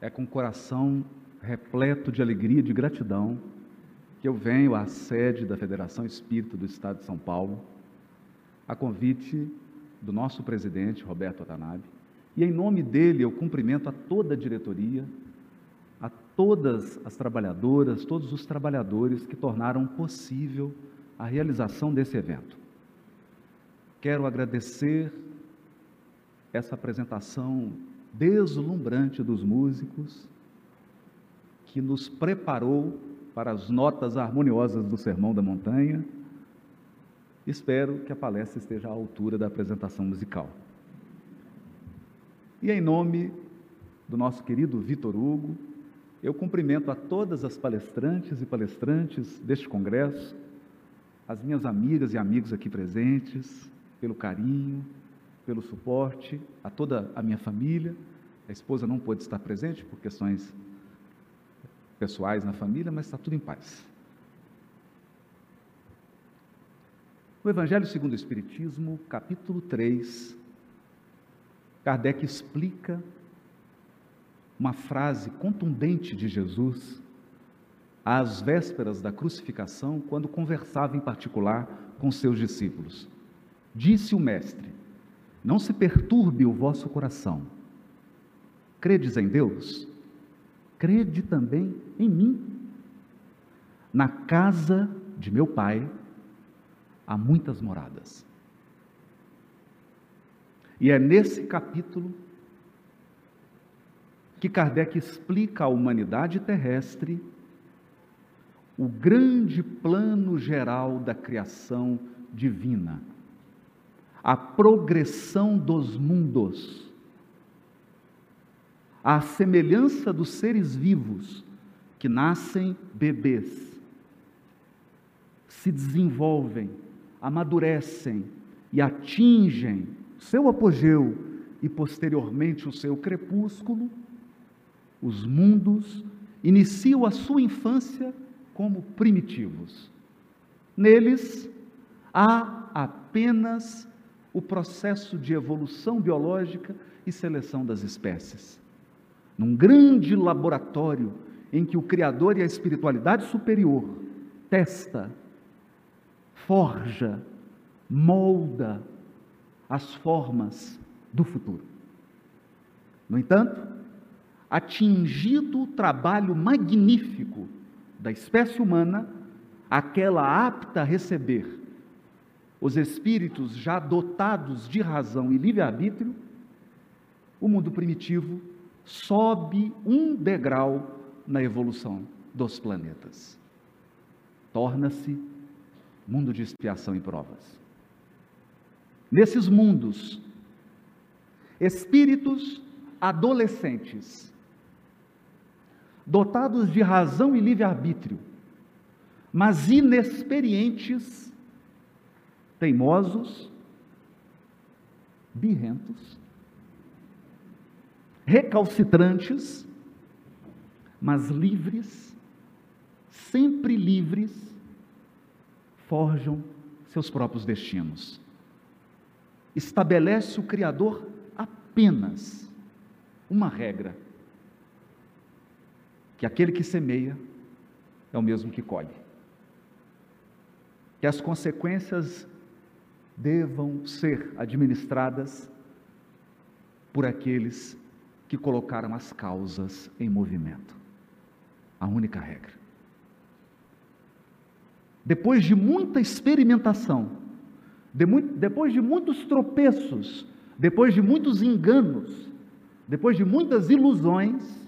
é com o coração repleto de alegria e de gratidão que eu venho à sede da Federação Espírita do Estado de São Paulo, a convite do nosso presidente, Roberto Watanabe, e em nome dele eu cumprimento a toda a diretoria, a todas as trabalhadoras, todos os trabalhadores que tornaram possível a realização desse evento. Quero agradecer essa apresentação deslumbrante dos músicos, que nos preparou para as notas harmoniosas do Sermão da Montanha. Espero que a palestra esteja à altura da apresentação musical. E em nome do nosso querido Vitor Hugo, eu cumprimento a todas as palestrantes e palestrantes deste congresso, as minhas amigas e amigos aqui presentes, pelo carinho, pelo suporte, a toda a minha família. A esposa não pôde estar presente por questões pessoais na família, mas está tudo em paz. O Evangelho segundo o Espiritismo, capítulo 3, Kardec explica uma frase contundente de Jesus às vésperas da crucificação, quando conversava em particular com seus discípulos. Disse o Mestre: Não se perturbe o vosso coração. Credes em Deus? Crede também em mim. Na casa de meu Pai há muitas moradas. E é nesse capítulo que Kardec explica à humanidade terrestre o grande plano geral da criação divina a progressão dos mundos, a semelhança dos seres vivos que nascem bebês, se desenvolvem, amadurecem e atingem seu apogeu e posteriormente o seu crepúsculo, os mundos iniciam a sua infância como primitivos. Neles há apenas o processo de evolução biológica e seleção das espécies. Num grande laboratório em que o Criador e a espiritualidade superior testa, forja, molda as formas do futuro. No entanto, atingido o trabalho magnífico da espécie humana, aquela apta a receber os espíritos já dotados de razão e livre-arbítrio, o mundo primitivo sobe um degrau na evolução dos planetas. Torna-se mundo de expiação e provas. Nesses mundos, espíritos adolescentes, dotados de razão e livre-arbítrio, mas inexperientes teimosos, birrentos, recalcitrantes, mas livres, sempre livres, forjam seus próprios destinos. Estabelece o Criador apenas uma regra: que aquele que semeia é o mesmo que colhe. Que as consequências devam ser administradas por aqueles que colocaram as causas em movimento. A única regra. Depois de muita experimentação, de muito, depois de muitos tropeços, depois de muitos enganos, depois de muitas ilusões,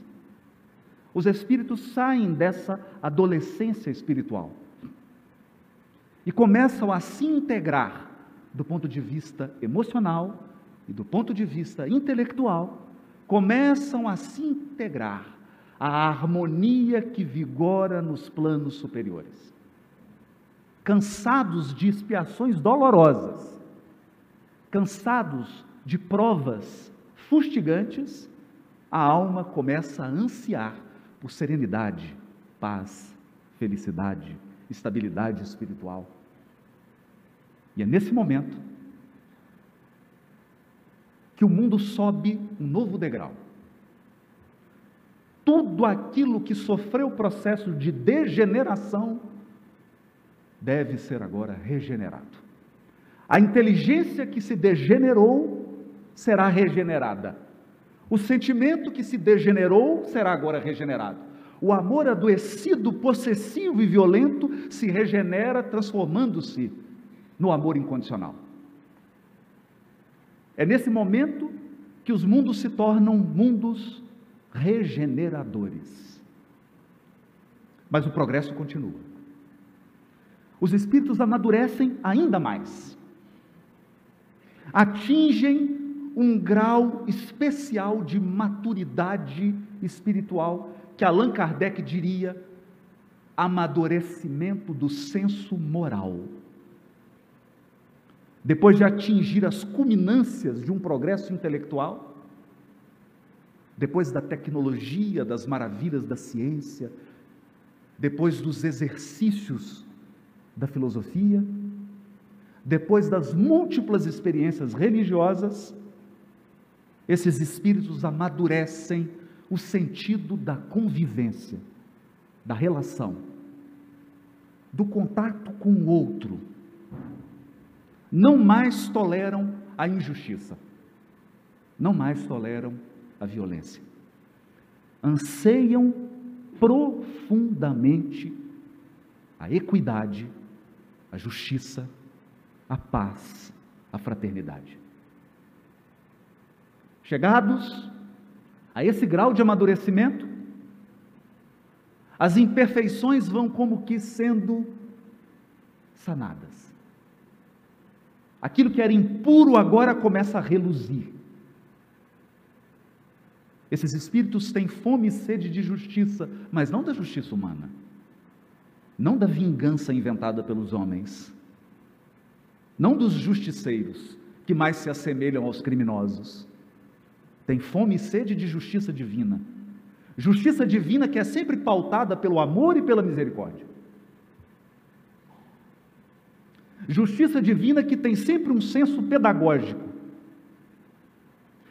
os espíritos saem dessa adolescência espiritual e começam a se integrar do ponto de vista emocional e do ponto de vista intelectual, começam a se integrar à harmonia que vigora nos planos superiores. Cansados de expiações dolorosas, cansados de provas fustigantes, a alma começa a ansiar por serenidade, paz, felicidade, estabilidade espiritual. E é nesse momento que o mundo sobe um novo degrau. tudo aquilo que sofreu o processo de degeneração deve ser agora regenerado. A inteligência que se degenerou será regenerada. O sentimento que se degenerou será agora regenerado. O amor adoecido, possessivo e violento se regenera, transformando-se no amor incondicional. É nesse momento que os mundos se tornam mundos regeneradores. Mas o progresso continua. Os espíritos amadurecem ainda mais. Atingem um grau especial de maturidade espiritual que Allan Kardec diria amadurecimento do senso moral. Depois de atingir as culminâncias de um progresso intelectual, depois da tecnologia, das maravilhas da ciência, depois dos exercícios da filosofia, depois das múltiplas experiências religiosas, esses espíritos amadurecem o sentido da convivência, da relação, do contato com o outro. Não mais toleram a injustiça, não mais toleram a violência. Anseiam profundamente a equidade, a justiça, a paz, a fraternidade. Chegados a esse grau de amadurecimento, as imperfeições vão como que sendo sanadas. Aquilo que era impuro agora começa a reluzir. Esses espíritos têm fome e sede de justiça, mas não da justiça humana, não da vingança inventada pelos homens, não dos justiceiros, que mais se assemelham aos criminosos, tem fome e sede de justiça divina. Justiça divina que é sempre pautada pelo amor e pela misericórdia. Justiça divina que tem sempre um senso pedagógico,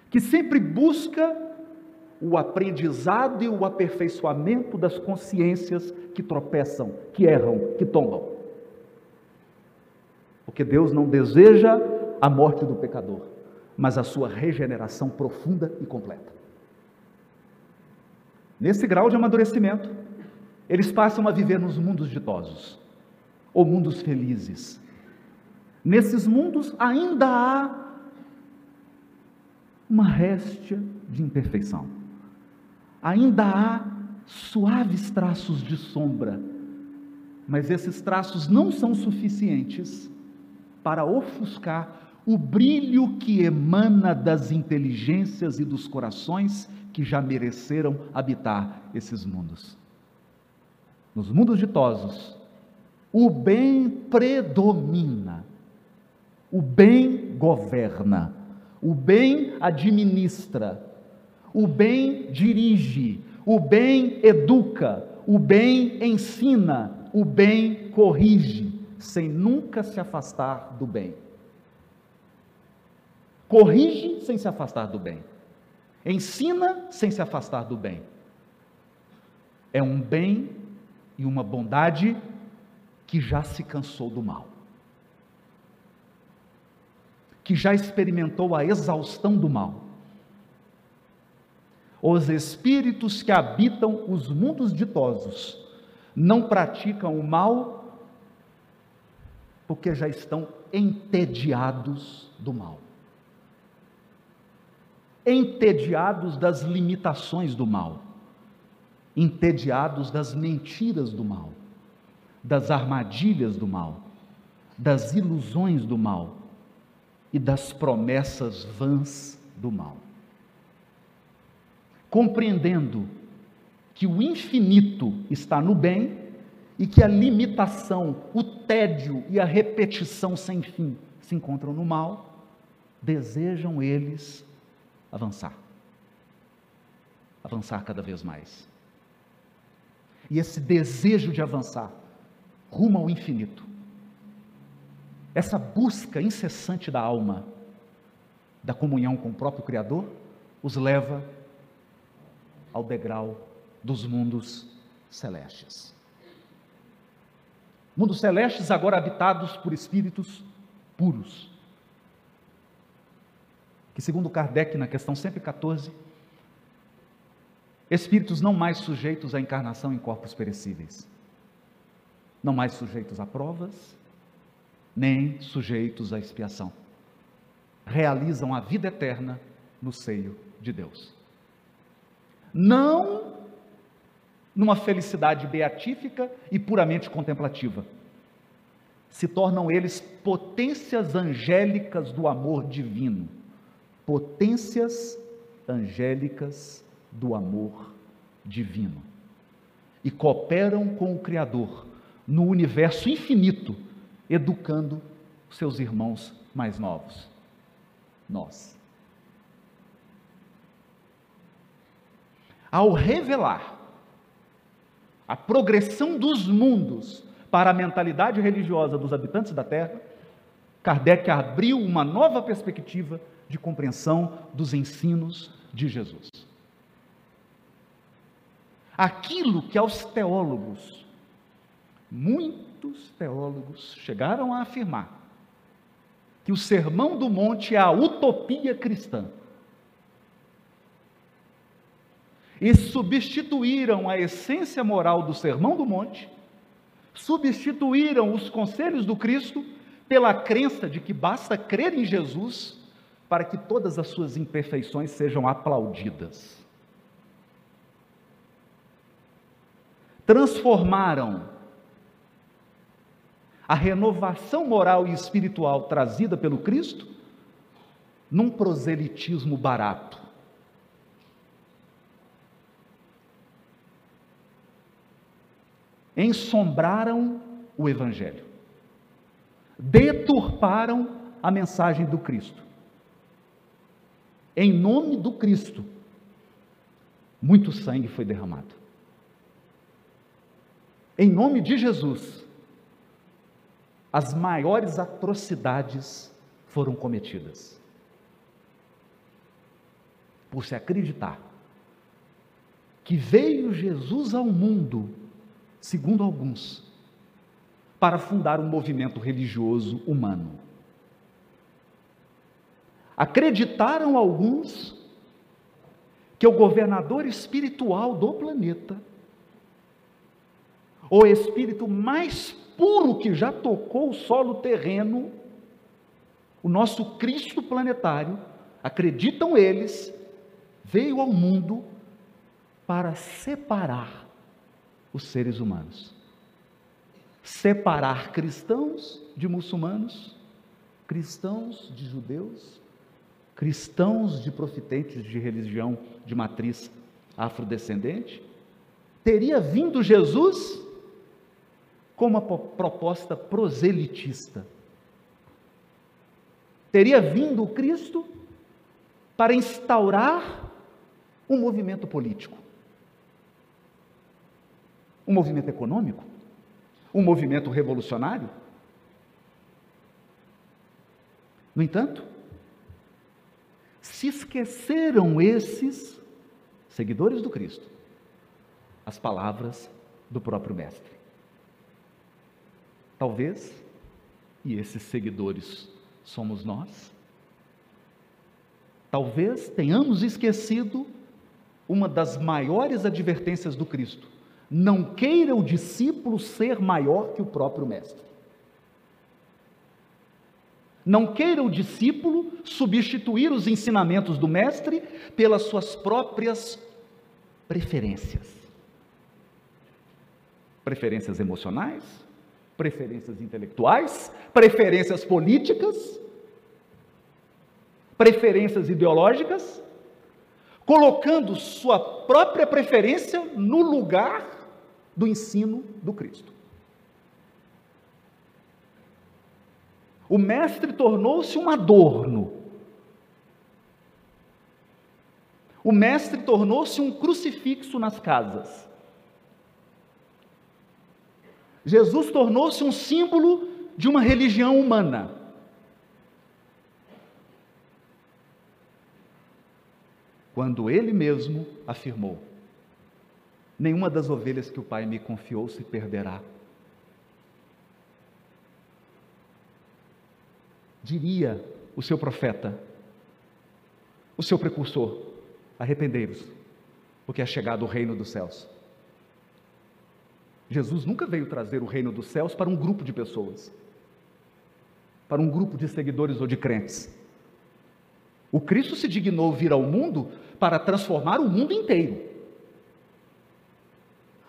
que sempre busca o aprendizado e o aperfeiçoamento das consciências que tropeçam, que erram, que tombam. Porque Deus não deseja a morte do pecador mas a sua regeneração profunda e completa. Nesse grau de amadurecimento, eles passam a viver nos mundos ditosos, ou mundos felizes. Nesses mundos ainda há uma réstia de imperfeição, ainda há suaves traços de sombra, mas esses traços não são suficientes para ofuscar o brilho que emana das inteligências e dos corações que já mereceram habitar esses mundos. Nos mundos ditosos, o bem predomina, o bem governa, o bem administra, o bem dirige, o bem educa, o bem ensina, o bem corrige, sem nunca se afastar do bem. Corrige sem se afastar do bem, ensina sem se afastar do bem. É um bem e uma bondade que já se cansou do mal, que já experimentou a exaustão do mal. Os espíritos que habitam os mundos ditosos não praticam o mal porque já estão entediados do mal. Entediados das limitações do mal, entediados das mentiras do mal, das armadilhas do mal, das ilusões do mal e das promessas vãs do mal. Compreendendo que o infinito está no bem e que a limitação, o tédio e a repetição sem fim se encontram no mal, desejam eles avançar. Avançar cada vez mais. E esse desejo de avançar rumo ao infinito, essa busca incessante da alma, da comunhão com o próprio Criador, os leva ao degrau dos mundos celestes. Mundos celestes agora habitados por espíritos puros. Que, segundo Kardec, na questão 114, espíritos não mais sujeitos à encarnação em corpos perecíveis, não mais sujeitos a provas, nem sujeitos à expiação. Realizam a vida eterna no seio de Deus. Não numa felicidade beatífica e puramente contemplativa. Se tornam eles potências angélicas do amor divino. Potências angélicas do amor divino. E cooperam com o Criador no universo infinito, educando seus irmãos mais novos. Nós. Ao revelar a progressão dos mundos para a mentalidade religiosa dos habitantes da Terra, Kardec abriu uma nova perspectiva de compreensão dos ensinos de Jesus. Aquilo que aos teólogos, muitos teólogos chegaram a afirmar, que o Sermão do Monte é a utopia cristã. e substituíram a essência moral do Sermão do Monte, substituíram os conselhos do Cristo pela crença de que basta crer em Jesus para que todas as suas imperfeições sejam aplaudidas. Transformaram a renovação moral e espiritual trazida pelo Cristo num proselitismo barato ensombraram o Evangelho, deturparam a mensagem do Cristo. Em nome do Cristo, muito sangue foi derramado. Em nome de Jesus, as maiores atrocidades foram cometidas. Por se acreditar que veio Jesus ao mundo segundo alguns, para fundar um movimento religioso humano. Acreditaram alguns que o governador espiritual do planeta, o espírito mais puro que já tocou o solo terreno, o nosso Cristo planetário, acreditam eles, veio ao mundo para separar os seres humanos. Separar cristãos de muçulmanos, cristãos de judeus, cristãos de profitentes de religião de matriz afrodescendente. Teria vindo Jesus com uma proposta proselitista. Teria vindo o Cristo para instaurar um movimento político um movimento econômico? Um movimento revolucionário? No entanto, se esqueceram esses seguidores do Cristo as palavras do próprio Mestre. Talvez, e esses seguidores somos nós, talvez tenhamos esquecido uma das maiores advertências do Cristo não queira o discípulo ser maior que o próprio mestre. Não queira o discípulo substituir os ensinamentos do mestre pelas suas próprias preferências. Preferências emocionais, preferências intelectuais, preferências políticas, preferências ideológicas, colocando sua própria preferência no lugar do ensino do Cristo. O mestre tornou-se um adorno. O mestre tornou-se um crucifixo nas casas. Jesus tornou-se um símbolo de uma religião humana. Quando ele mesmo afirmou: Nenhuma das ovelhas que o Pai me confiou se perderá. Diria o seu profeta, o seu precursor: arrependei-vos, porque é chegado o reino dos céus. Jesus nunca veio trazer o reino dos céus para um grupo de pessoas, para um grupo de seguidores ou de crentes. O Cristo se dignou vir ao mundo para transformar o mundo inteiro.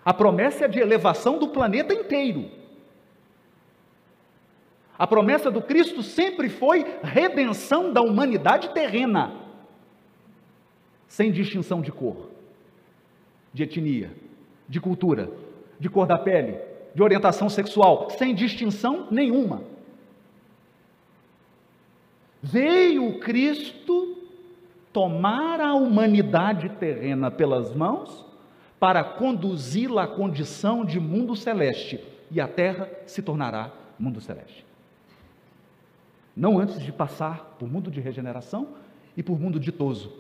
A promessa é de elevação do planeta inteiro. A promessa do Cristo sempre foi redenção da humanidade terrena, sem distinção de cor, de etnia, de cultura, de cor da pele, de orientação sexual, sem distinção nenhuma. Veio o Cristo tomar a humanidade terrena pelas mãos para conduzi-la à condição de mundo celeste, e a terra se tornará mundo celeste. Não antes de passar por mundo de regeneração e por mundo ditoso,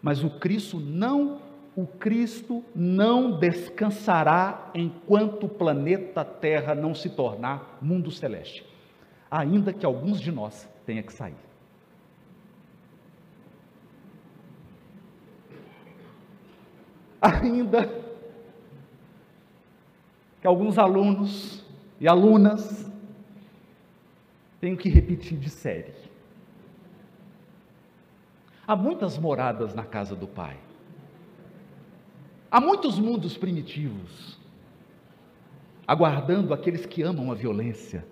mas o Cristo não o Cristo não descansará enquanto o planeta Terra não se tornar mundo celeste, ainda que alguns de nós tenha que sair. ainda que alguns alunos e alunas tenham que repetir de série. Há muitas moradas na casa do Pai. Há muitos mundos primitivos, aguardando aqueles que amam a violência.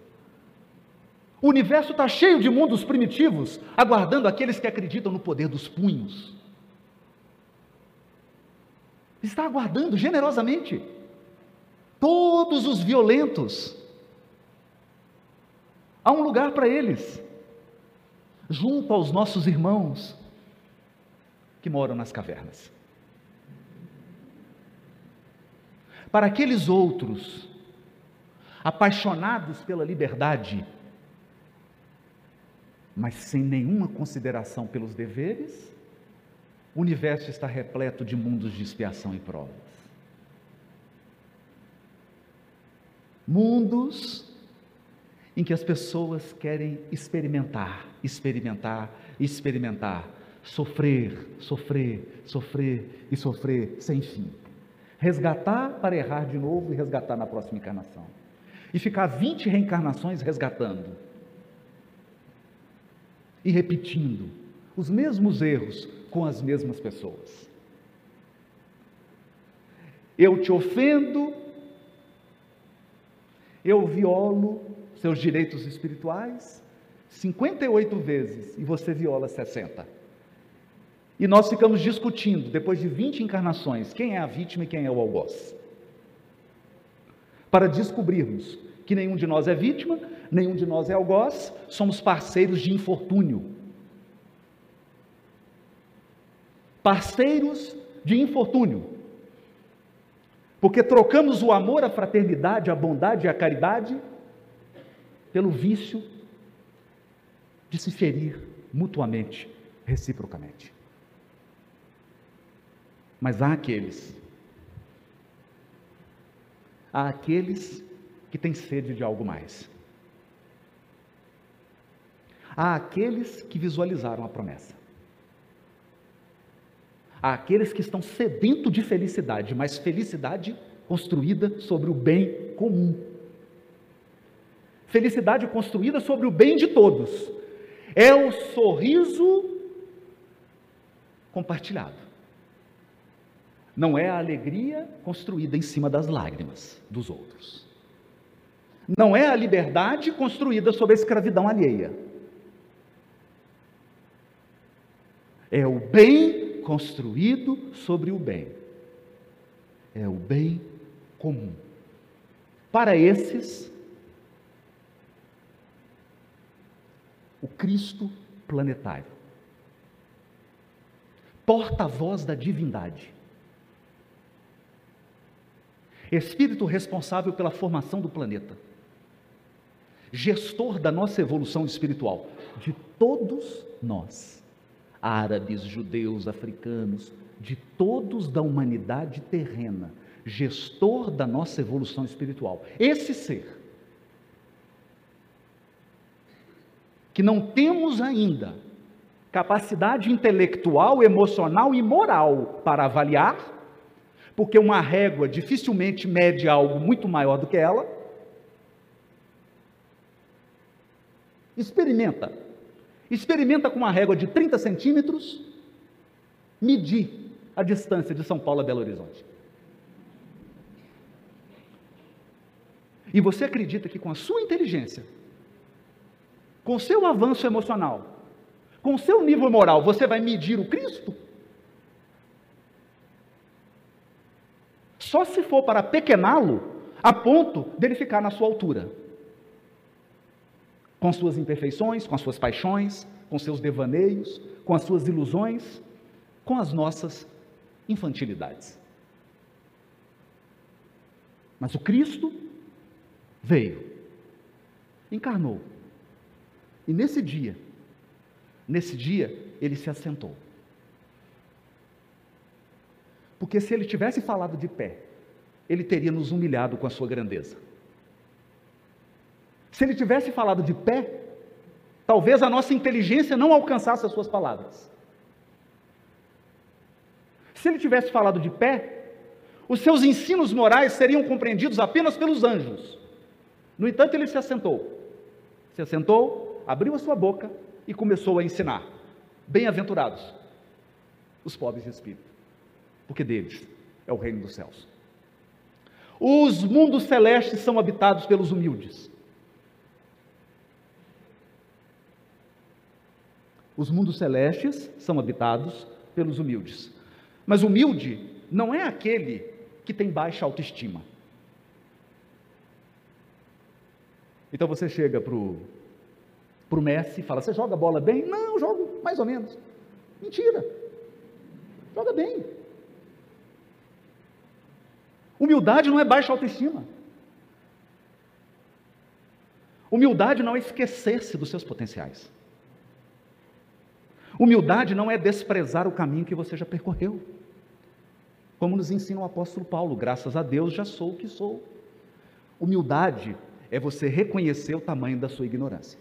O universo está cheio de mundos primitivos, aguardando aqueles que acreditam no poder dos punhos está aguardando generosamente todos os violentos. Há um lugar para eles, junto aos nossos irmãos que moram nas cavernas. Para aqueles outros, apaixonados pela liberdade, mas sem nenhuma consideração pelos deveres o universo está repleto de mundos de expiação e provas. Mundos em que as pessoas querem experimentar, experimentar, experimentar, sofrer, sofrer, sofrer e sofrer sem fim. Resgatar para errar de novo e resgatar na próxima encarnação. E ficar 20 reencarnações resgatando. E repetindo os mesmos erros, com as mesmas pessoas. Eu te ofendo, eu violo seus direitos espirituais 58 vezes e você viola 60. E nós ficamos discutindo, depois de 20 encarnações, quem é a vítima e quem é o algoz. Para descobrirmos que nenhum de nós é vítima, nenhum de nós é algoz, somos parceiros de infortúnio. parceiros de infortúnio. Porque trocamos o amor, a fraternidade, a bondade e a caridade pelo vício de se ferir mutuamente, reciprocamente. Mas há aqueles, há aqueles que têm sede de algo mais. Há aqueles que visualizaram a promessa àqueles que estão sedentos de felicidade, mas felicidade construída sobre o bem comum. Felicidade construída sobre o bem de todos. É o sorriso compartilhado. Não é a alegria construída em cima das lágrimas dos outros. Não é a liberdade construída sobre a escravidão alheia. É o bem construído sobre o bem. É o bem comum. Para esses, o Cristo planetário, porta-voz da divindade, espírito responsável pela formação do planeta, gestor da nossa evolução espiritual, de todos nós. Árabes, judeus, africanos, de todos da humanidade terrena, gestor da nossa evolução espiritual. Esse ser, que não temos ainda capacidade intelectual, emocional e moral para avaliar, porque uma régua dificilmente mede algo muito maior do que ela. Experimenta. Experimenta com uma régua de 30 centímetros medir a distância de São Paulo a Belo Horizonte. E você acredita que com a sua inteligência, com o seu avanço emocional, com o seu nível moral, você vai medir o Cristo? Só se for para pequená-lo a ponto dele ficar na sua altura. Com suas imperfeições, com as suas paixões, com seus devaneios, com as suas ilusões, com as nossas infantilidades. Mas o Cristo veio, encarnou. E nesse dia, nesse dia, ele se assentou. Porque se ele tivesse falado de pé, ele teria nos humilhado com a sua grandeza. Se ele tivesse falado de pé, talvez a nossa inteligência não alcançasse as suas palavras. Se ele tivesse falado de pé, os seus ensinos morais seriam compreendidos apenas pelos anjos. No entanto, ele se assentou. Se assentou, abriu a sua boca e começou a ensinar. Bem-aventurados os pobres de espírito, porque deles é o reino dos céus. Os mundos celestes são habitados pelos humildes. Os mundos celestes são habitados pelos humildes. Mas humilde não é aquele que tem baixa autoestima. Então você chega para o Messi e fala: Você joga bola bem? Não, jogo mais ou menos. Mentira. Joga bem. Humildade não é baixa autoestima. Humildade não é esquecer-se dos seus potenciais. Humildade não é desprezar o caminho que você já percorreu. Como nos ensina o apóstolo Paulo, graças a Deus já sou o que sou. Humildade é você reconhecer o tamanho da sua ignorância,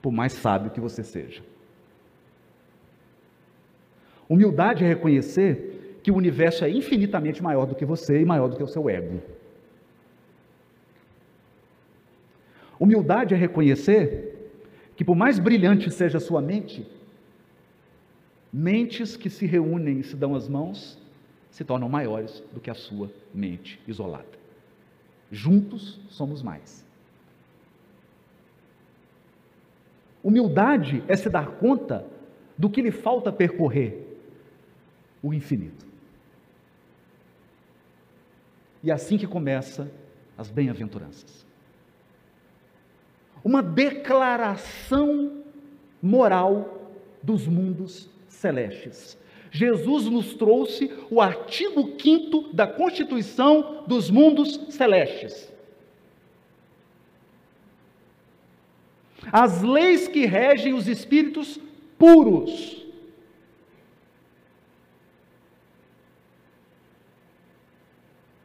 por mais sábio que você seja. Humildade é reconhecer que o universo é infinitamente maior do que você e maior do que o seu ego. Humildade é reconhecer que, por mais brilhante seja a sua mente, mentes que se reúnem e se dão as mãos se tornam maiores do que a sua mente isolada. Juntos somos mais. Humildade é se dar conta do que lhe falta percorrer o infinito. E é assim que começa as bem-aventuranças. Uma declaração moral dos mundos celestes. Jesus nos trouxe o artigo 5 da Constituição dos mundos celestes. As leis que regem os espíritos puros.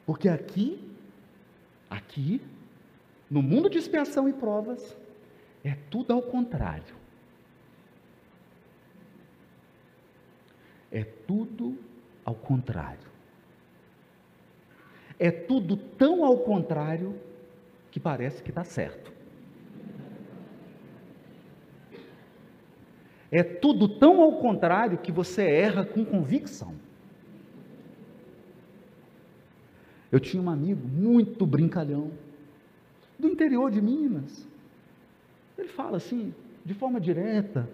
Porque aqui, aqui, no mundo de expiação e provas, é tudo ao contrário. É tudo ao contrário. É tudo tão ao contrário que parece que está certo. É tudo tão ao contrário que você erra com convicção. Eu tinha um amigo muito brincalhão, do interior de Minas. Ele fala assim, de forma direta,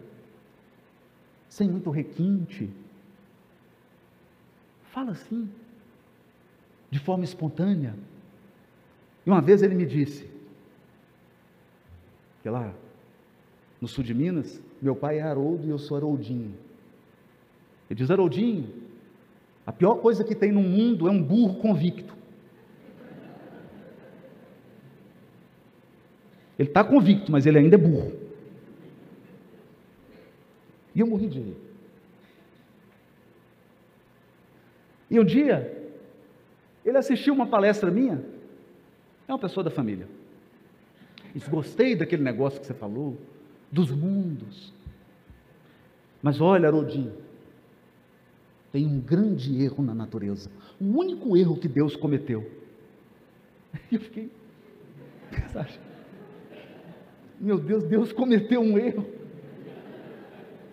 sem muito requinte. Fala assim, de forma espontânea. E uma vez ele me disse, que lá no sul de Minas, meu pai é Haroldo e eu sou Haroldinho. Ele diz: Haroldinho, a pior coisa que tem no mundo é um burro convicto. Ele está convicto, mas ele ainda é burro. E eu morri de rir. E um dia, ele assistiu uma palestra minha, é uma pessoa da família. Disse, gostei daquele negócio que você falou, dos mundos. Mas olha, Haroldinho, tem um grande erro na natureza. O único erro que Deus cometeu. E eu fiquei. Meu Deus, Deus cometeu um erro.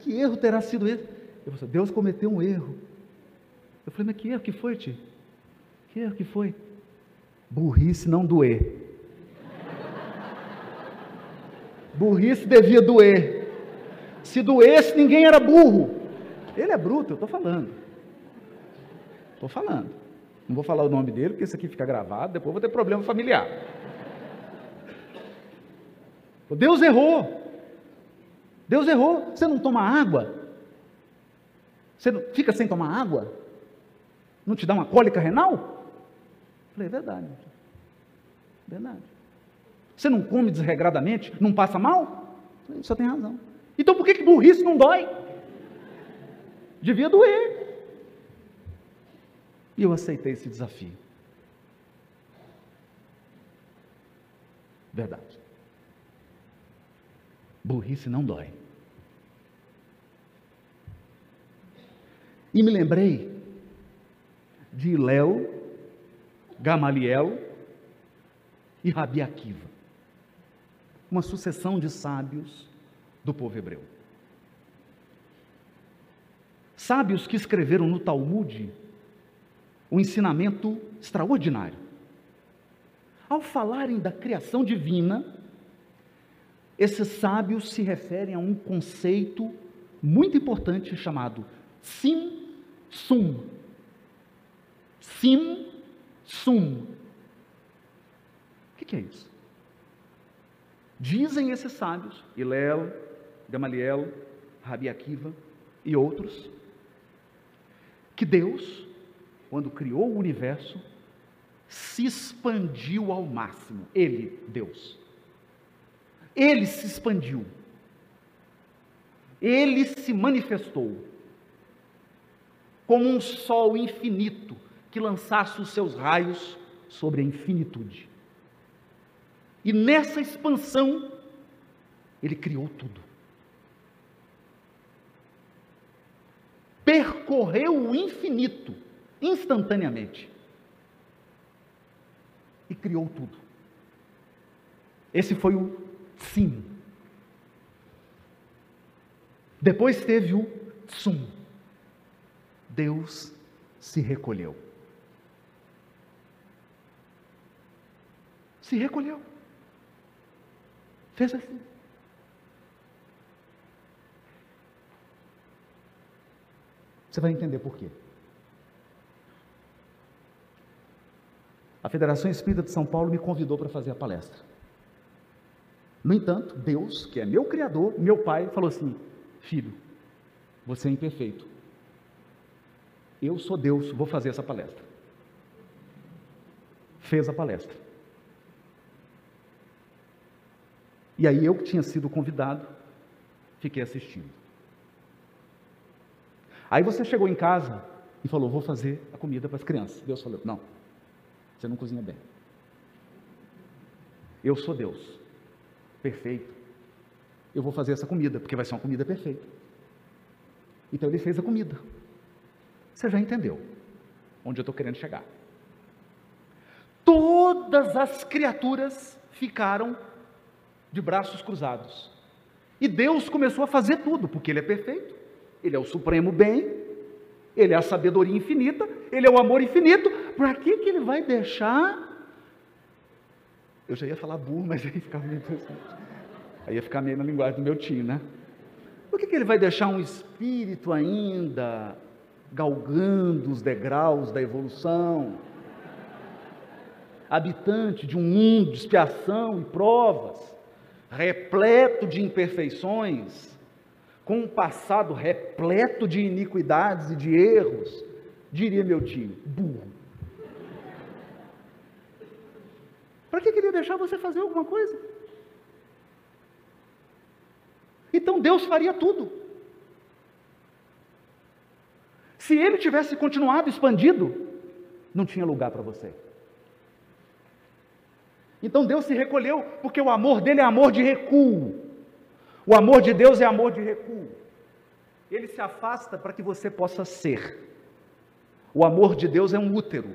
Que erro terá sido esse? Eu falei, Deus cometeu um erro. Eu falei, mas que erro que foi, tio? Que erro que foi? Burrice não doer. Burrice devia doer. Se doesse, ninguém era burro. Ele é bruto, eu estou falando. Estou falando. Não vou falar o nome dele, porque isso aqui fica gravado, depois vou ter problema familiar. Deus errou. Deus errou. Você não toma água? Você fica sem tomar água? Não te dá uma cólica renal? Falei, é verdade. Verdade. Você não come desregradamente? Não passa mal? Falei, você tem razão. Então por que, que burrice não dói? Devia doer. E eu aceitei esse desafio. Verdade. Burrice não dói. E me lembrei de Léo, Gamaliel e Rabi Akiva. Uma sucessão de sábios do povo hebreu. Sábios que escreveram no Talmud um ensinamento extraordinário. Ao falarem da criação divina, esses sábios se referem a um conceito muito importante chamado sim sum. Sim sum. O que é isso? Dizem esses sábios, Hilel, Gamaliel, Rabi Akiva e outros, que Deus quando criou o universo, se expandiu ao máximo. Ele, Deus. Ele se expandiu. Ele se manifestou como um sol infinito que lançasse os seus raios sobre a infinitude. E nessa expansão, ele criou tudo. Percorreu o infinito instantaneamente. E criou tudo. Esse foi o sim. Depois teve o sum. Deus se recolheu. Se recolheu. Fez assim. Você vai entender por quê. a Federação Espírita de São Paulo me convidou para fazer a palestra. No entanto, Deus, que é meu Criador, meu Pai, falou assim: Filho, você é imperfeito. Eu sou Deus, vou fazer essa palestra. Fez a palestra. E aí eu que tinha sido convidado, fiquei assistindo. Aí você chegou em casa e falou: Vou fazer a comida para as crianças. Deus falou: Não, você não cozinha bem. Eu sou Deus, perfeito. Eu vou fazer essa comida, porque vai ser uma comida perfeita. Então ele fez a comida. Você já entendeu onde eu estou querendo chegar. Todas as criaturas ficaram de braços cruzados. E Deus começou a fazer tudo, porque Ele é perfeito, Ele é o supremo bem, Ele é a sabedoria infinita, Ele é o amor infinito, para que, que ele vai deixar? Eu já ia falar burro, mas aí ficava meio Aí ia ficar meio na linguagem do meu tio, né? Por que, que ele vai deixar um espírito ainda galgando os degraus da evolução? Habitante de um mundo de expiação e provas, repleto de imperfeições, com um passado repleto de iniquidades e de erros, diria meu tio, burro. Para que queria deixar você fazer alguma coisa? Então Deus faria tudo. Se ele tivesse continuado expandido, não tinha lugar para você. Então Deus se recolheu, porque o amor dele é amor de recuo. O amor de Deus é amor de recuo. Ele se afasta para que você possa ser. O amor de Deus é um útero.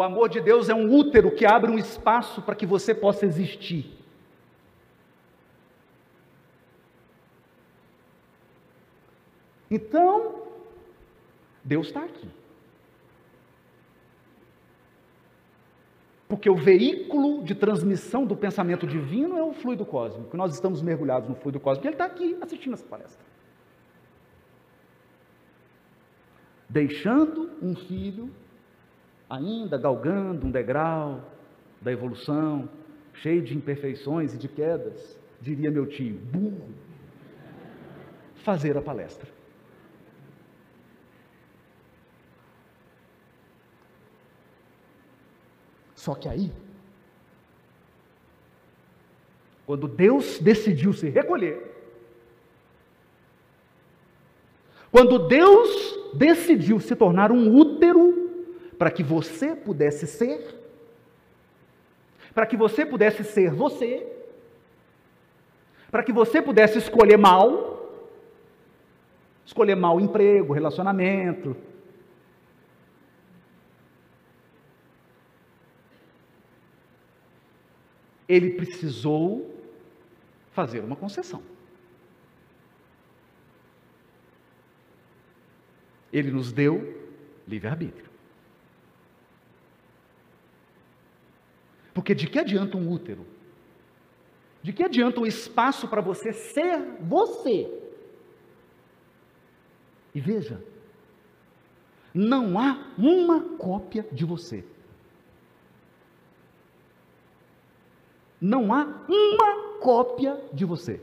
O amor de Deus é um útero que abre um espaço para que você possa existir. Então, Deus está aqui. Porque o veículo de transmissão do pensamento divino é o fluido cósmico. Nós estamos mergulhados no fluido cósmico. Ele está aqui assistindo essa palestra. Deixando um filho ainda galgando um degrau da evolução, cheio de imperfeições e de quedas, diria meu tio, burro, fazer a palestra. Só que aí, quando Deus decidiu se recolher, quando Deus decidiu se tornar um útero para que você pudesse ser, para que você pudesse ser você, para que você pudesse escolher mal, escolher mal emprego, relacionamento, ele precisou fazer uma concessão. Ele nos deu livre-arbítrio. Porque de que adianta um útero? De que adianta um espaço para você ser você? E veja, não há uma cópia de você. Não há uma cópia de você.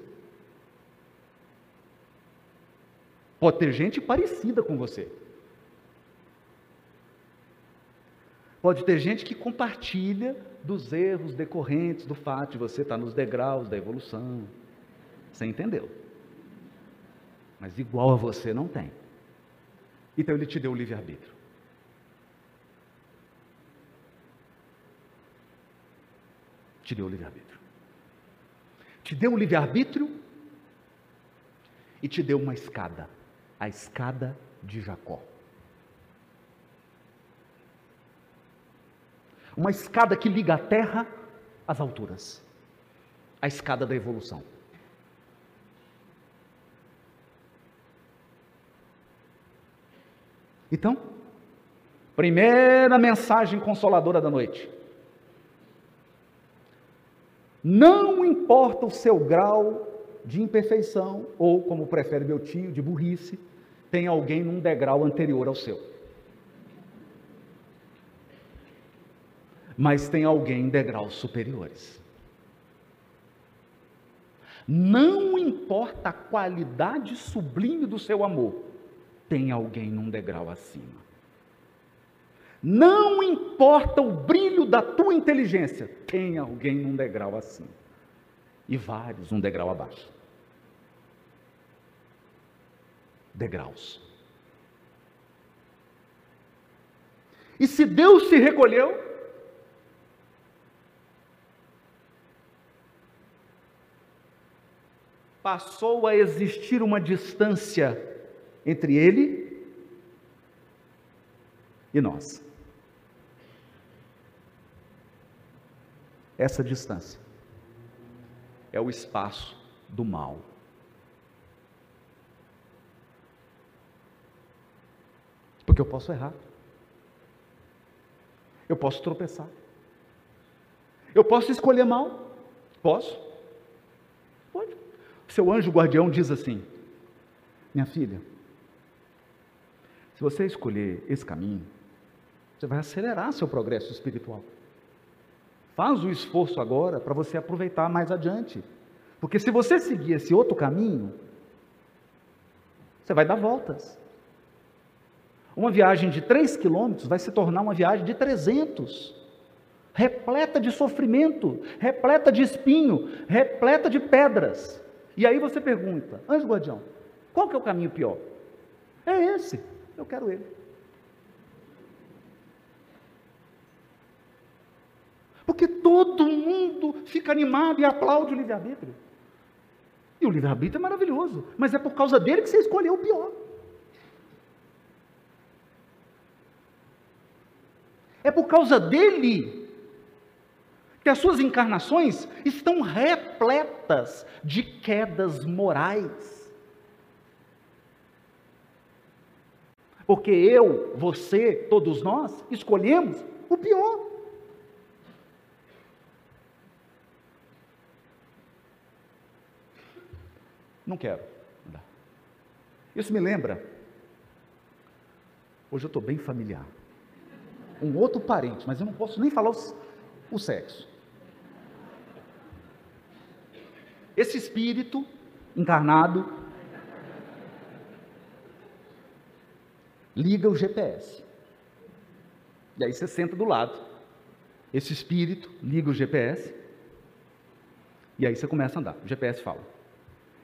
Pode ter gente parecida com você. Pode ter gente que compartilha dos erros decorrentes do fato de você estar nos degraus da evolução. Você entendeu? Mas igual a você não tem. Então ele te deu o livre-arbítrio. te deu o livre-arbítrio. Te deu um livre-arbítrio e te deu uma escada, a escada de Jacó. Uma escada que liga a terra às alturas. A escada da evolução. Então, primeira mensagem consoladora da noite. Não importa o seu grau de imperfeição, ou, como prefere meu tio, de burrice, tem alguém num degrau anterior ao seu. Mas tem alguém em degraus superiores. Não importa a qualidade sublime do seu amor, tem alguém num degrau acima. Não importa o brilho da tua inteligência, tem alguém num degrau assim. E vários um degrau abaixo. Degraus. E se Deus se recolheu, passou a existir uma distância entre Ele e nós. essa distância. É o espaço do mal. Porque eu posso errar. Eu posso tropeçar. Eu posso escolher mal. Posso. Seu anjo guardião diz assim: Minha filha, se você escolher esse caminho, você vai acelerar seu progresso espiritual. Faz o esforço agora para você aproveitar mais adiante. Porque se você seguir esse outro caminho, você vai dar voltas. Uma viagem de 3 quilômetros vai se tornar uma viagem de 300, repleta de sofrimento, repleta de espinho, repleta de pedras. E aí você pergunta, anjo guardião, qual que é o caminho pior? É esse, eu quero ele. Porque todo mundo fica animado e aplaude o livre-arbítrio. E o livre-arbítrio é maravilhoso, mas é por causa dele que você escolheu o pior. É por causa dele que as suas encarnações estão repletas de quedas morais. Porque eu, você, todos nós escolhemos o pior. Não quero. Isso me lembra. Hoje eu estou bem familiar. Um outro parente, mas eu não posso nem falar o, o sexo. Esse espírito encarnado liga o GPS. E aí você senta do lado. Esse espírito liga o GPS. E aí você começa a andar. O GPS fala: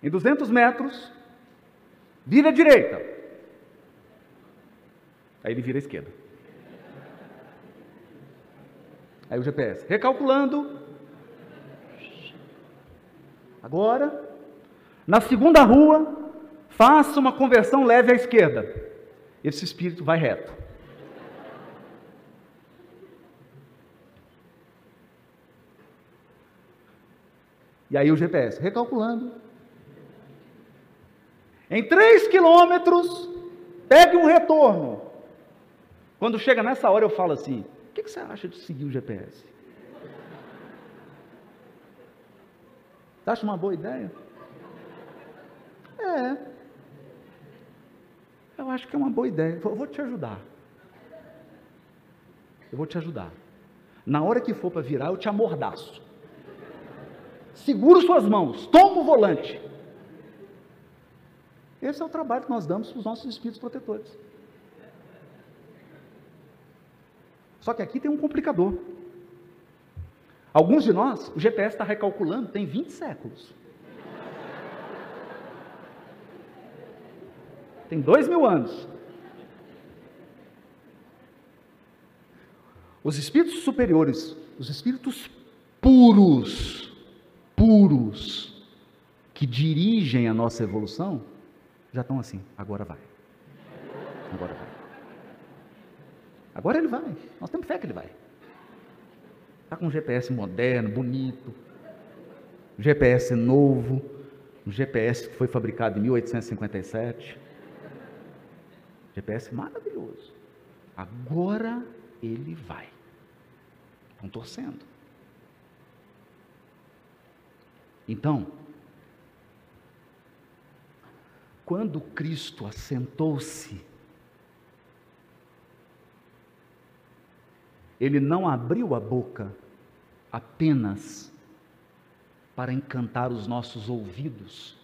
em 200 metros, vira à direita. Aí ele vira à esquerda. Aí o GPS, recalculando. Agora, na segunda rua, faça uma conversão leve à esquerda. Esse espírito vai reto. E aí o GPS, recalculando, em três quilômetros, pegue um retorno. Quando chega nessa hora, eu falo assim: o que, você acha de seguir o GPS? Acha uma boa ideia? É. Eu acho que é uma boa ideia. Eu vou te ajudar. Eu vou te ajudar. Na hora que for para virar, eu te amordaço. Seguro suas mãos, toma o volante. Esse é o trabalho que nós damos para os nossos espíritos protetores. Só que aqui tem um complicador. Alguns de nós, o GPS está recalculando, tem 20 séculos. Tem dois mil anos. Os espíritos superiores, os espíritos puros, puros, que dirigem a nossa evolução, já estão assim, agora vai. Agora vai. Agora ele vai. Nós temos fé que ele vai. Está com um GPS moderno, bonito, GPS novo, um GPS que foi fabricado em 1857. GPS maravilhoso. Agora ele vai. Estão torcendo. Então, quando Cristo assentou-se, ele não abriu a boca apenas para encantar os nossos ouvidos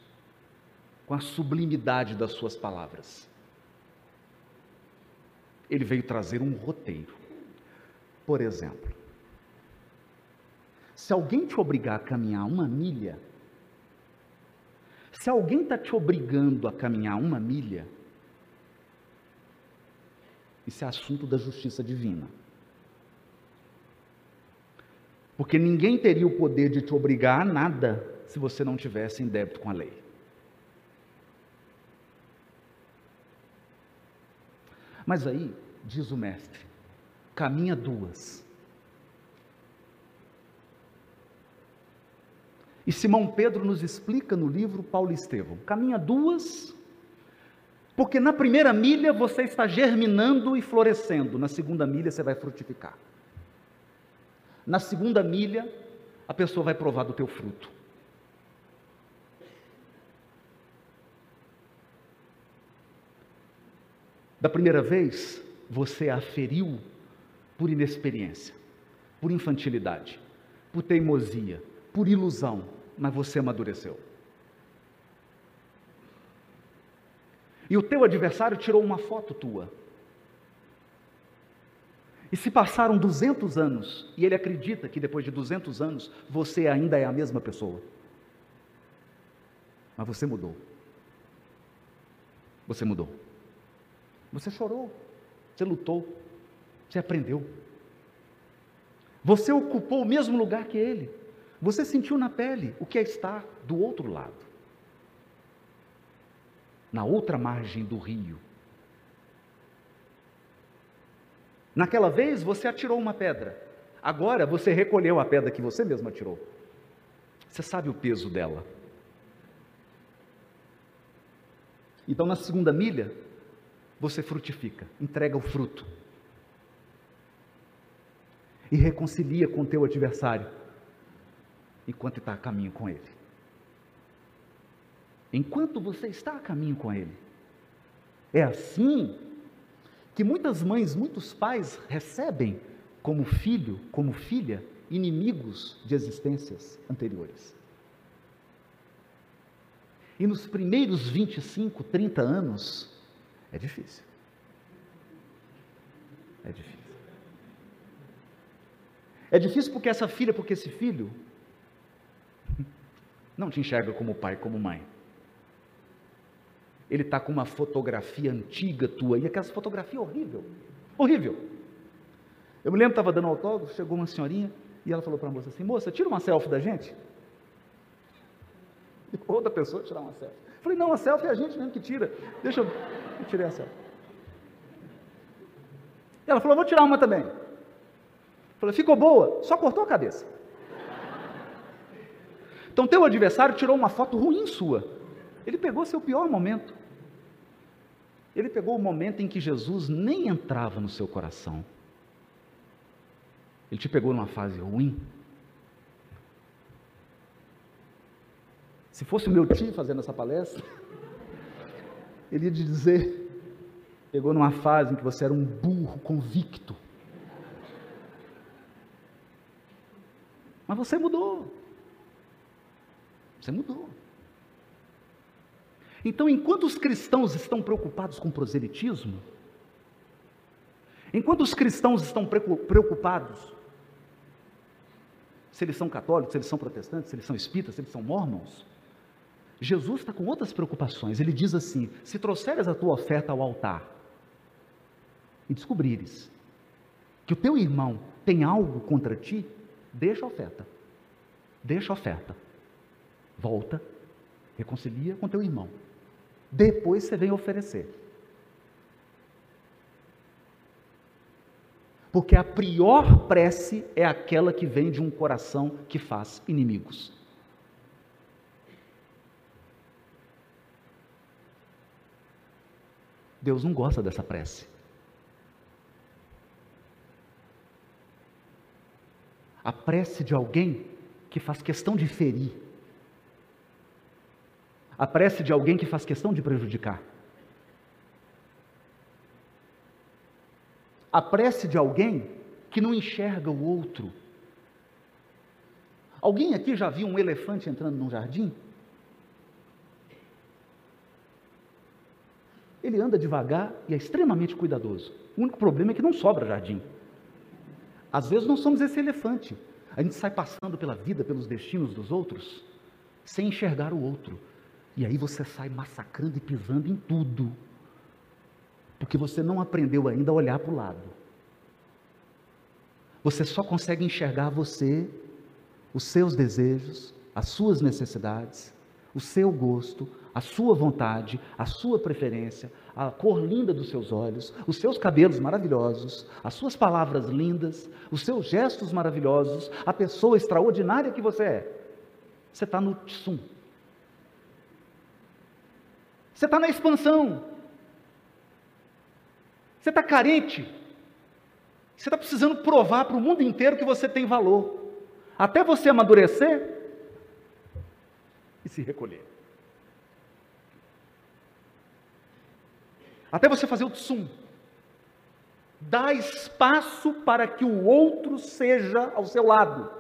com a sublimidade das suas palavras. Ele veio trazer um roteiro. Por exemplo, se alguém te obrigar a caminhar uma milha, se alguém está te obrigando a caminhar uma milha, isso é assunto da justiça divina. Porque ninguém teria o poder de te obrigar a nada se você não tivesse em débito com a lei. Mas aí, diz o mestre, caminha duas. E Simão Pedro nos explica no livro Paulo Estevão: caminha duas, porque na primeira milha você está germinando e florescendo, na segunda milha você vai frutificar. Na segunda milha, a pessoa vai provar do teu fruto. Da primeira vez, você aferiu por inexperiência, por infantilidade, por teimosia, por ilusão, mas você amadureceu. E o teu adversário tirou uma foto tua. E se passaram 200 anos e ele acredita que depois de 200 anos você ainda é a mesma pessoa. Mas você mudou. Você mudou. Você chorou. Você lutou. Você aprendeu. Você ocupou o mesmo lugar que ele. Você sentiu na pele o que é estar do outro lado. Na outra margem do rio. Naquela vez você atirou uma pedra. Agora você recolheu a pedra que você mesmo atirou. Você sabe o peso dela. Então, na segunda milha, você frutifica, entrega o fruto. E reconcilia com o teu adversário, enquanto está a caminho com ele. Enquanto você está a caminho com ele. É assim que muitas mães, muitos pais recebem como filho, como filha, inimigos de existências anteriores. E nos primeiros 25, 30 anos, é difícil. É difícil. É difícil porque essa filha, porque esse filho, não te enxerga como pai, como mãe. Ele está com uma fotografia antiga tua, e aquela fotografia horrível, horrível. Eu me lembro estava dando autógrafo, chegou uma senhorinha, e ela falou para a moça assim: Moça, tira uma selfie da gente. E outra pessoa tirar uma selfie. Eu falei: Não, a selfie é a gente mesmo que tira. Deixa eu. Eu tirei a selfie. E ela falou: Vou tirar uma também. Eu falei: Ficou boa? Só cortou a cabeça. Então, teu adversário tirou uma foto ruim sua. Ele pegou seu pior momento. Ele pegou o momento em que Jesus nem entrava no seu coração. Ele te pegou numa fase ruim. Se fosse o meu tio fazendo essa palestra, ele ia te dizer: pegou numa fase em que você era um burro convicto. Mas você mudou. Você mudou. Então, enquanto os cristãos estão preocupados com proselitismo, enquanto os cristãos estão preocupados se eles são católicos, se eles são protestantes, se eles são espíritas, se eles são mormons. Jesus está com outras preocupações. Ele diz assim: se trouxeres a tua oferta ao altar e descobrires que o teu irmão tem algo contra ti, deixa a oferta. Deixa a oferta. Volta, reconcilia com teu irmão. Depois você vem oferecer. Porque a pior prece é aquela que vem de um coração que faz inimigos. Deus não gosta dessa prece. A prece de alguém que faz questão de ferir. A prece de alguém que faz questão de prejudicar. a prece de alguém que não enxerga o outro. Alguém aqui já viu um elefante entrando num jardim? Ele anda devagar e é extremamente cuidadoso. O único problema é que não sobra jardim. Às vezes nós somos esse elefante. A gente sai passando pela vida, pelos destinos dos outros, sem enxergar o outro. E aí você sai massacrando e pisando em tudo porque você não aprendeu ainda a olhar para o lado. Você só consegue enxergar você, os seus desejos, as suas necessidades, o seu gosto, a sua vontade, a sua preferência, a cor linda dos seus olhos, os seus cabelos maravilhosos, as suas palavras lindas, os seus gestos maravilhosos, a pessoa extraordinária que você é. Você está no tsum. Você está na expansão. Você está carente. Você está precisando provar para o mundo inteiro que você tem valor. Até você amadurecer e se recolher. Até você fazer o tsum. Dá espaço para que o outro seja ao seu lado.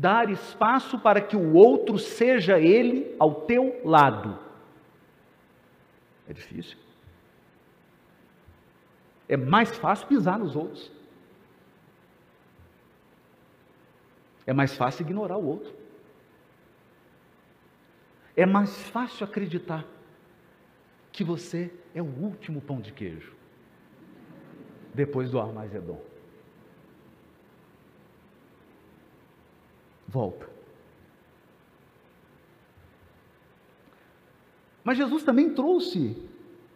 Dar espaço para que o outro seja ele ao teu lado. É difícil. É mais fácil pisar nos outros. É mais fácil ignorar o outro. É mais fácil acreditar que você é o último pão de queijo depois do Armagedon. Volta. Mas Jesus também trouxe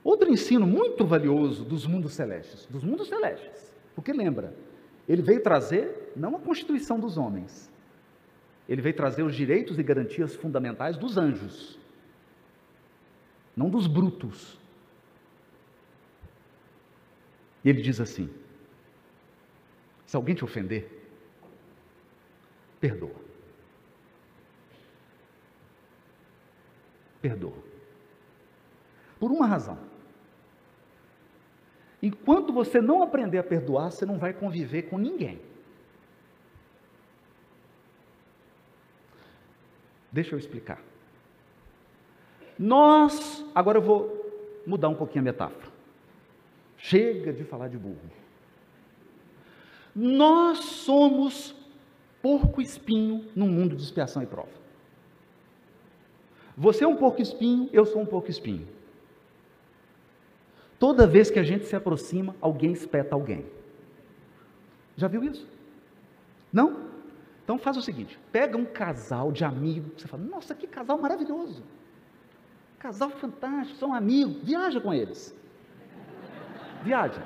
outro ensino muito valioso dos mundos celestes, dos mundos celestes. Porque lembra, ele veio trazer não a constituição dos homens, ele veio trazer os direitos e garantias fundamentais dos anjos, não dos brutos. E ele diz assim: se alguém te ofender, perdoa. Perdoa. Por uma razão. Enquanto você não aprender a perdoar, você não vai conviver com ninguém. Deixa eu explicar. Nós, agora eu vou mudar um pouquinho a metáfora. Chega de falar de burro. Nós somos porco espinho num mundo de expiação e prova. Você é um porco espinho, eu sou um porco espinho. Toda vez que a gente se aproxima, alguém espeta alguém. Já viu isso? Não? Então faz o seguinte: pega um casal de amigos, você fala, nossa, que casal maravilhoso. Casal fantástico, são amigos, viaja com eles. Viaja.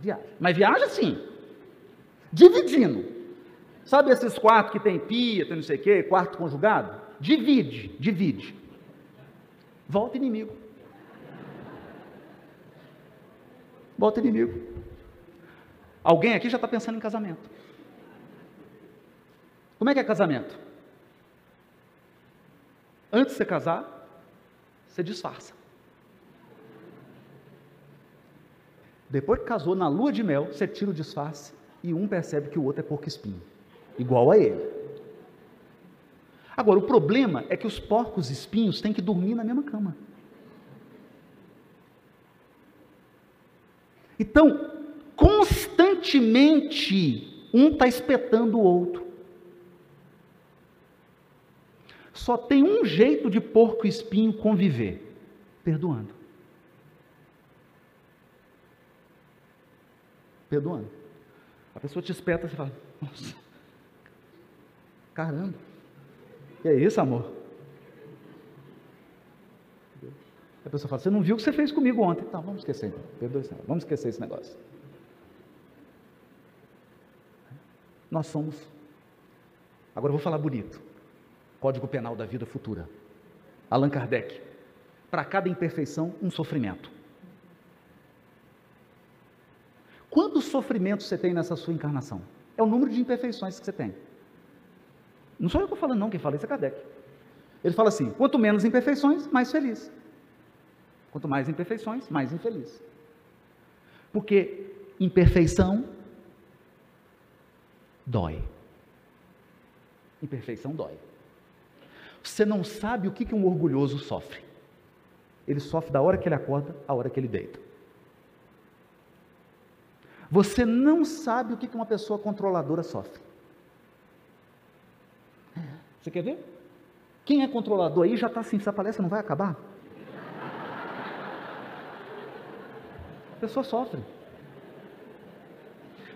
Viaja. Mas viaja sim. Dividindo. Sabe esses quartos que tem pia, tem não sei o quê, quarto conjugado? Divide, divide. Volta inimigo. Volta inimigo. Alguém aqui já está pensando em casamento. Como é que é casamento? Antes de você casar, você disfarça. Depois que casou, na lua de mel, você tira o disfarce e um percebe que o outro é porco espinho, igual a ele. Agora, o problema é que os porcos espinhos têm que dormir na mesma cama. Então, constantemente, um está espetando o outro. Só tem um jeito de porco espinho conviver: perdoando. Perdoando. A pessoa te espeta você fala: Nossa, caramba, que é isso, amor? A pessoa fala: Você não viu o que você fez comigo ontem? Tá, vamos esquecer então. Perdoe, vamos esquecer esse negócio. Nós somos. Agora eu vou falar bonito. Código Penal da Vida Futura. Allan Kardec. Para cada imperfeição, um sofrimento. Quantos sofrimentos você tem nessa sua encarnação? É o número de imperfeições que você tem. Não sou eu que estou falando, não, quem fala isso é Kardec. Ele fala assim: quanto menos imperfeições, mais feliz. Quanto mais imperfeições, mais infeliz. Porque imperfeição dói. Imperfeição dói. Você não sabe o que um orgulhoso sofre. Ele sofre da hora que ele acorda à hora que ele deita. Você não sabe o que uma pessoa controladora sofre. Você quer ver? Quem é controlador aí já está assim, essa palestra não vai acabar? A pessoa sofre.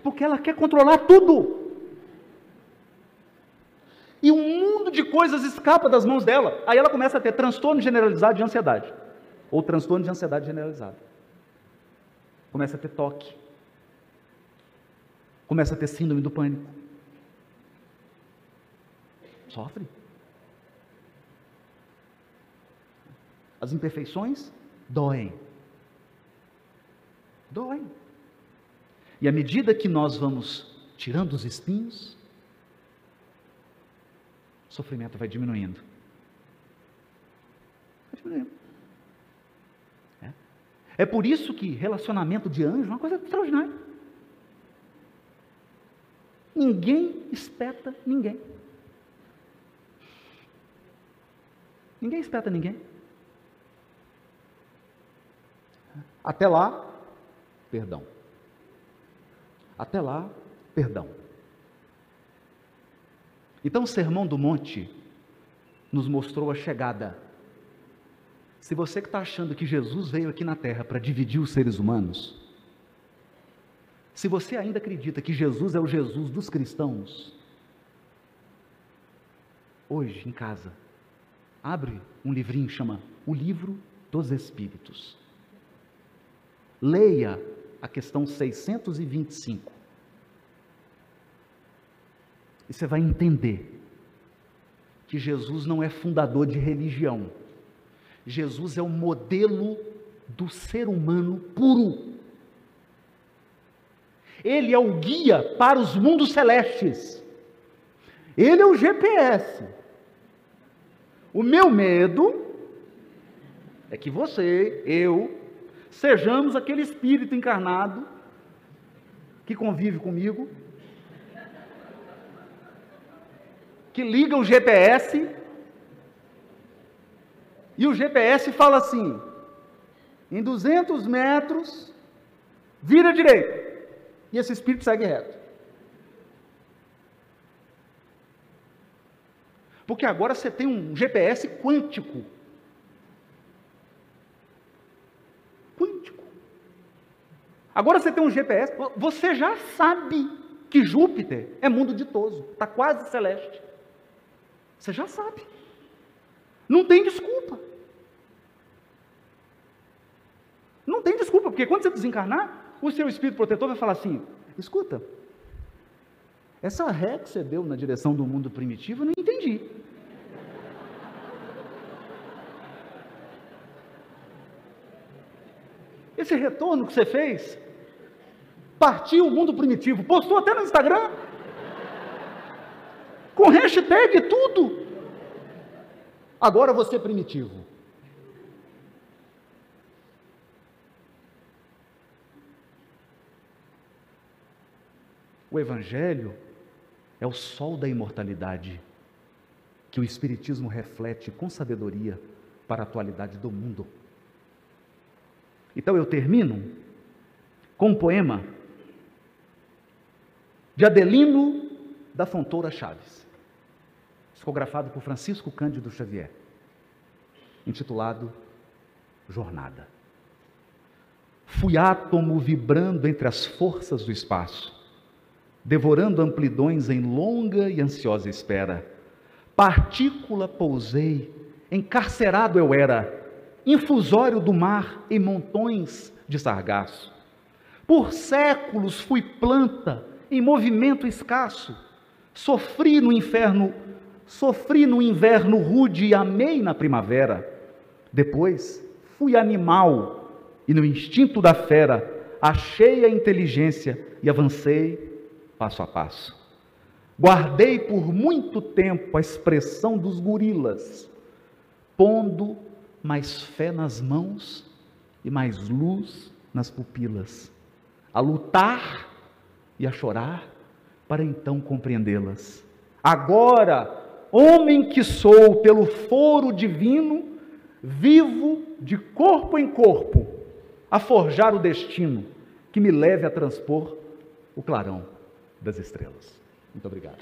Porque ela quer controlar tudo. E um mundo de coisas escapa das mãos dela. Aí ela começa a ter transtorno generalizado de ansiedade. Ou transtorno de ansiedade generalizado. Começa a ter toque. Começa a ter síndrome do pânico. Sofre. As imperfeições doem. Doem. E à medida que nós vamos tirando os espinhos, o sofrimento vai diminuindo. Vai diminuindo. É. é por isso que relacionamento de anjo é uma coisa extraordinária. Ninguém espeta ninguém. Ninguém espeta ninguém. Até lá, perdão. Até lá, perdão. Então, o Sermão do Monte nos mostrou a chegada. Se você que está achando que Jesus veio aqui na terra para dividir os seres humanos, se você ainda acredita que Jesus é o Jesus dos cristãos, hoje em casa, abre um livrinho chama O Livro dos Espíritos. Leia a questão 625. E você vai entender que Jesus não é fundador de religião. Jesus é o modelo do ser humano puro. Ele é o guia para os mundos celestes. Ele é o GPS. O meu medo é que você, eu, sejamos aquele espírito encarnado que convive comigo, que liga o GPS e o GPS fala assim: em 200 metros, vira à direita. E esse espírito segue reto. Porque agora você tem um GPS quântico. Quântico. Agora você tem um GPS, você já sabe que Júpiter é mundo ditoso, está quase celeste. Você já sabe. Não tem desculpa. Não tem desculpa, porque quando você desencarnar, o seu espírito protetor vai falar assim: escuta, essa ré que você deu na direção do mundo primitivo, eu não entendi. Esse retorno que você fez, partiu o mundo primitivo, postou até no Instagram, com hashtag e tudo. Agora você é primitivo. O Evangelho é o sol da imortalidade que o Espiritismo reflete com sabedoria para a atualidade do mundo. Então eu termino com um poema de Adelino da Fontoura Chaves, psicografado por Francisco Cândido Xavier, intitulado Jornada. Fui átomo vibrando entre as forças do espaço devorando amplidões em longa e ansiosa espera. Partícula pousei, encarcerado eu era, infusório do mar em montões de sargaço. Por séculos fui planta em movimento escasso, sofri no inferno, sofri no inverno rude e amei na primavera. Depois fui animal e no instinto da fera achei a inteligência e avancei passo a passo. Guardei por muito tempo a expressão dos gorilas, pondo mais fé nas mãos e mais luz nas pupilas, a lutar e a chorar para então compreendê-las. Agora, homem que sou pelo foro divino, vivo de corpo em corpo, a forjar o destino que me leve a transpor o clarão das estrelas. Muito obrigado.